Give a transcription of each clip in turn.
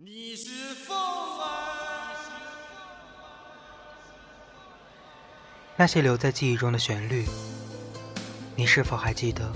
你是风儿，那些留在记忆中的旋律，你是否还记得？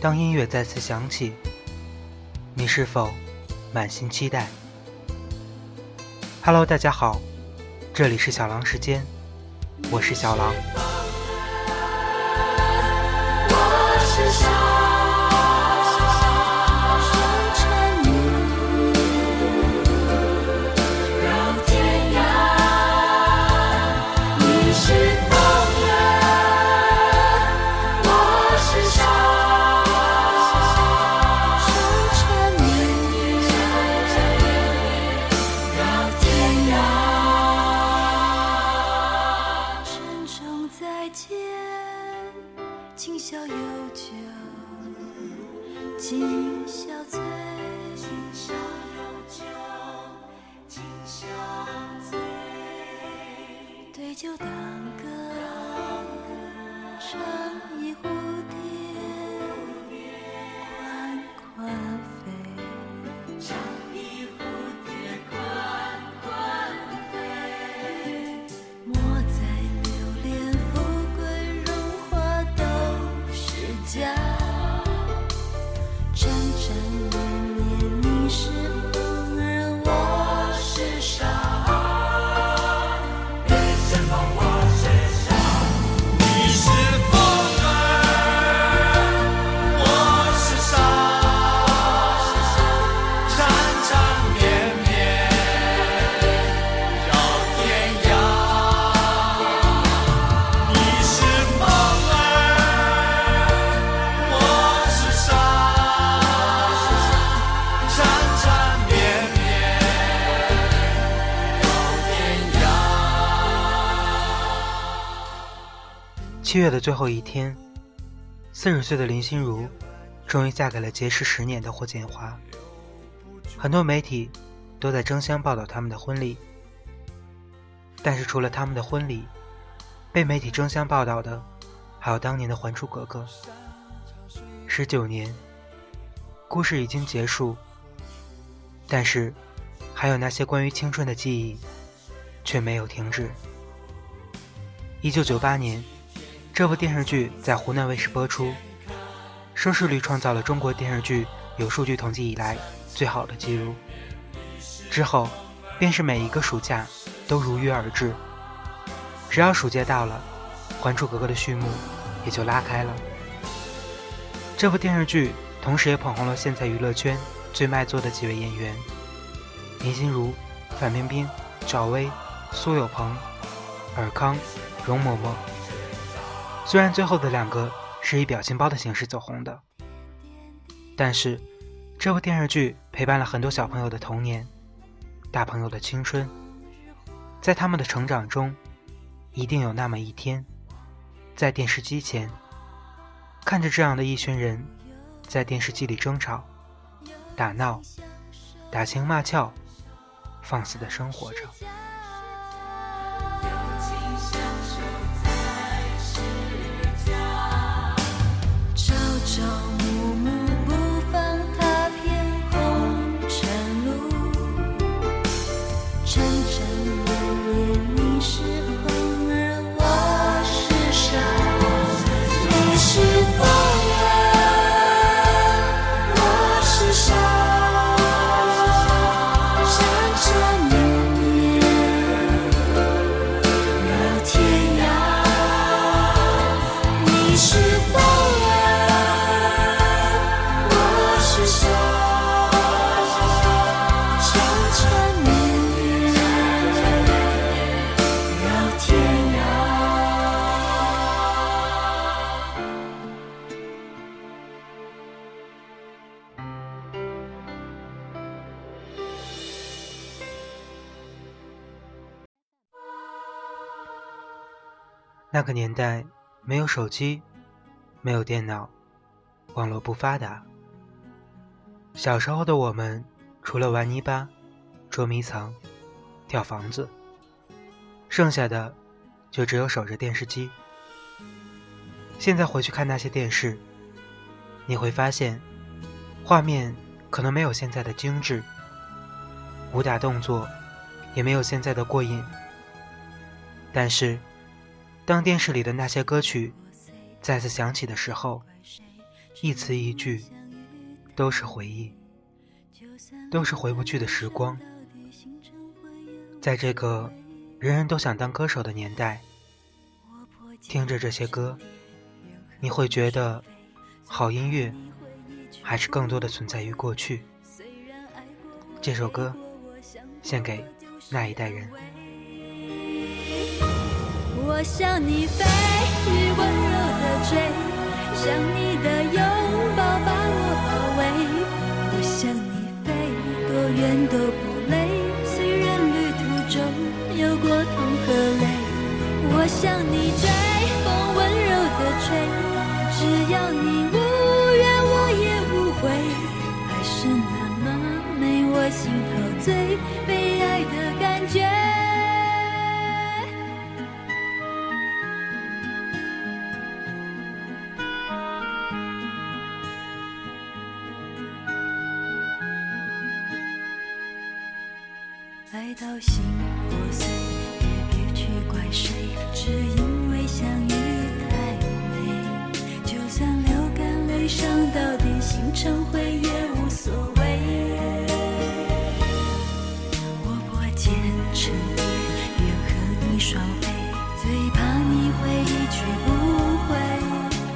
当音乐再次响起，你是否满心期待？Hello，大家好，这里是小狼时间，我是小狼。我是沙对酒七月的最后一天，四十岁的林心如终于嫁给了结识十年的霍建华。很多媒体都在争相报道他们的婚礼，但是除了他们的婚礼，被媒体争相报道的还有当年的《还珠格格》。十九年，故事已经结束，但是还有那些关于青春的记忆却没有停止。一九九八年。这部电视剧在湖南卫视播出，收视率创造了中国电视剧有数据统计以来最好的记录。之后，便是每一个暑假都如约而至。只要暑假到了，《还珠格格》的序幕也就拉开了。这部电视剧同时也捧红了现在娱乐圈最卖座的几位演员：林心如、范冰冰、赵薇、苏有朋、尔康、容嬷嬷。虽然最后的两个是以表情包的形式走红的，但是这部电视剧陪伴了很多小朋友的童年，大朋友的青春，在他们的成长中，一定有那么一天，在电视机前，看着这样的一群人，在电视机里争吵、打闹、打情骂俏，放肆的生活着。那个年代没有手机，没有电脑，网络不发达。小时候的我们，除了玩泥巴、捉迷藏、跳房子，剩下的就只有守着电视机。现在回去看那些电视，你会发现，画面可能没有现在的精致，武打动作也没有现在的过瘾。但是，当电视里的那些歌曲再次响起的时候，一词一句都是回忆，都是回不去的时光。在这个人人都想当歌手的年代，听着这些歌，你会觉得好音乐还是更多的存在于过去。这首歌献给那一代人。我向你飞，爱到心破碎，也别去怪谁，只因为相遇太美。就算流干泪，伤到底，心成灰也无所谓。我破茧成蝶，愿和你双飞，最怕你会一去不回。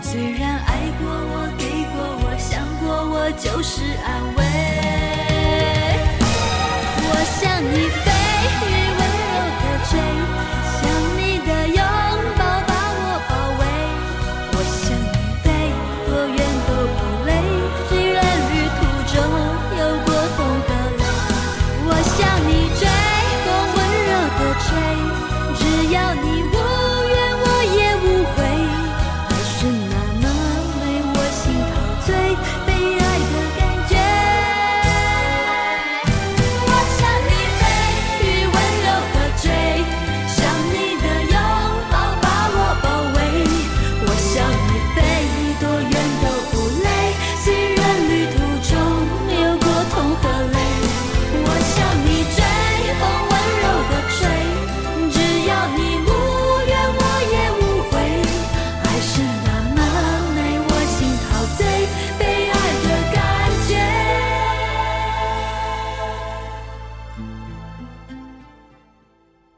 虽然爱过我，给过我，想过我，就是安慰。我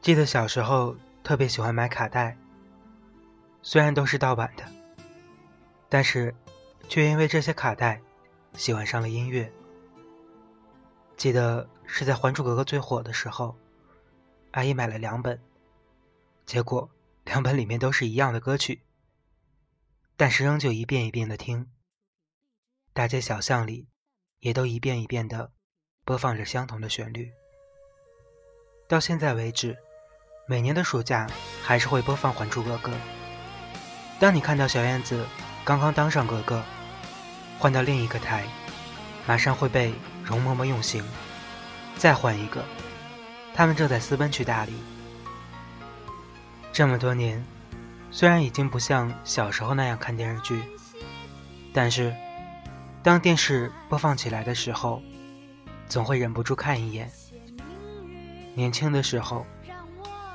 记得小时候特别喜欢买卡带，虽然都是盗版的，但是却因为这些卡带喜欢上了音乐。记得是在《还珠格格》最火的时候，阿姨买了两本，结果两本里面都是一样的歌曲，但是仍旧一遍一遍的听，大街小巷里也都一遍一遍的播放着相同的旋律。到现在为止，每年的暑假还是会播放《还珠格格》。当你看到小燕子刚刚当上格格，换到另一个台，马上会被容嬷嬷用刑，再换一个，他们正在私奔去大理。这么多年，虽然已经不像小时候那样看电视剧，但是当电视播放起来的时候，总会忍不住看一眼。年轻的时候，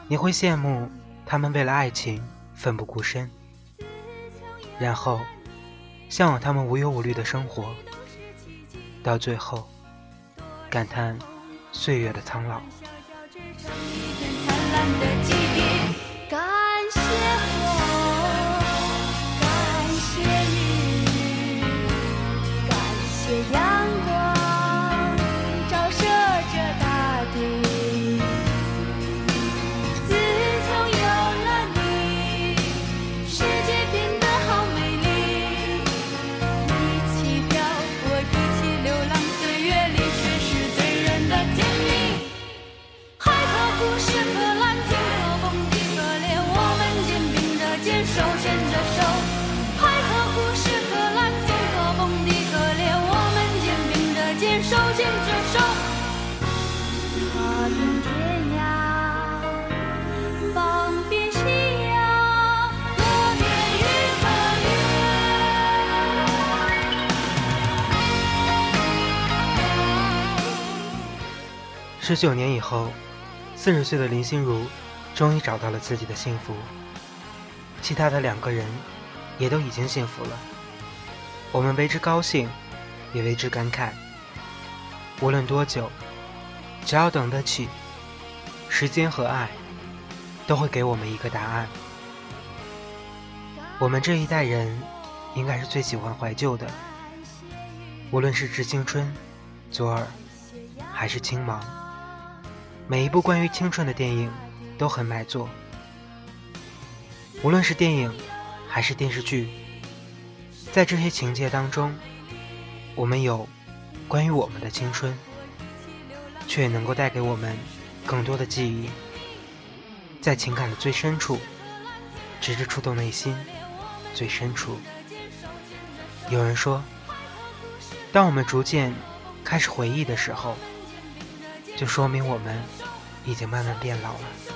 你会羡慕他们为了爱情奋不顾身，然后向往他们无忧无虑的生活，到最后感叹岁月的苍老。手牵着手，遍天涯，放遍。十九年以后，四十岁的林心如终于找到了自己的幸福。其他的两个人也都已经幸福了，我们为之高兴，也为之感慨。无论多久，只要等得起，时间和爱都会给我们一个答案。我们这一代人应该是最喜欢怀旧的，无论是致青春、左耳，还是青芒，每一部关于青春的电影都很卖座。无论是电影还是电视剧，在这些情节当中，我们有。关于我们的青春，却也能够带给我们更多的记忆，在情感的最深处，直至触动内心最深处。有人说，当我们逐渐开始回忆的时候，就说明我们已经慢慢变老了。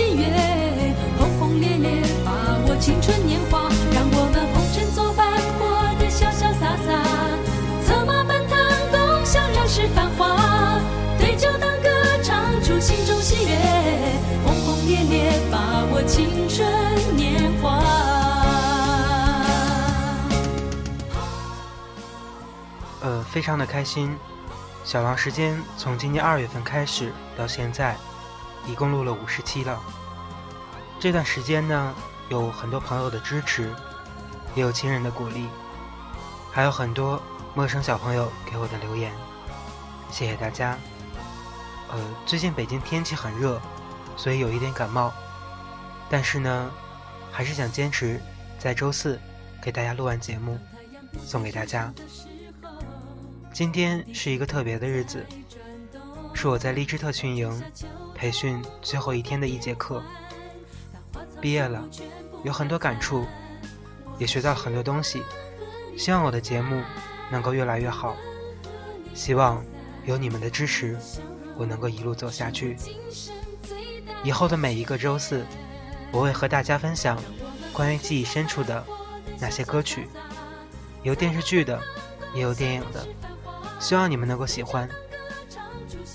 喜悦，轰轰烈烈把握青春年华，让我们红尘作伴，活得潇潇洒洒，策马奔腾，共享人世繁华。对酒当歌唱出心中喜悦，轰轰烈烈把握青春年华。呃，非常的开心。小狼时间从今年二月份开始到现在，一共录了五十期了。这段时间呢，有很多朋友的支持，也有亲人的鼓励，还有很多陌生小朋友给我的留言，谢谢大家。呃，最近北京天气很热，所以有一点感冒，但是呢，还是想坚持在周四给大家录完节目，送给大家。今天是一个特别的日子，是我在励志特训营培训最后一天的一节课。毕业了，有很多感触，也学到很多东西。希望我的节目能够越来越好，希望有你们的支持，我能够一路走下去。以后的每一个周四，我会和大家分享关于记忆深处的那些歌曲，有电视剧的，也有电影的。希望你们能够喜欢，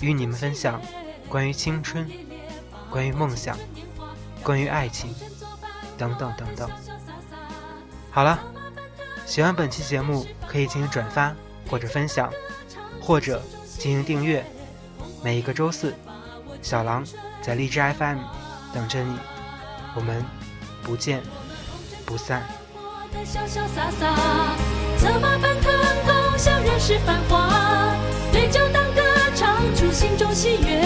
与你们分享关于青春、关于梦想、关于爱情、等等等等。好了，喜欢本期节目可以进行转发或者分享，或者进行订阅。每一个周四，小狼在荔枝 FM 等着你，我们不见不散。潇潇洒洒，策马奔腾，共享人世繁华。对酒当歌，唱出心中喜悦，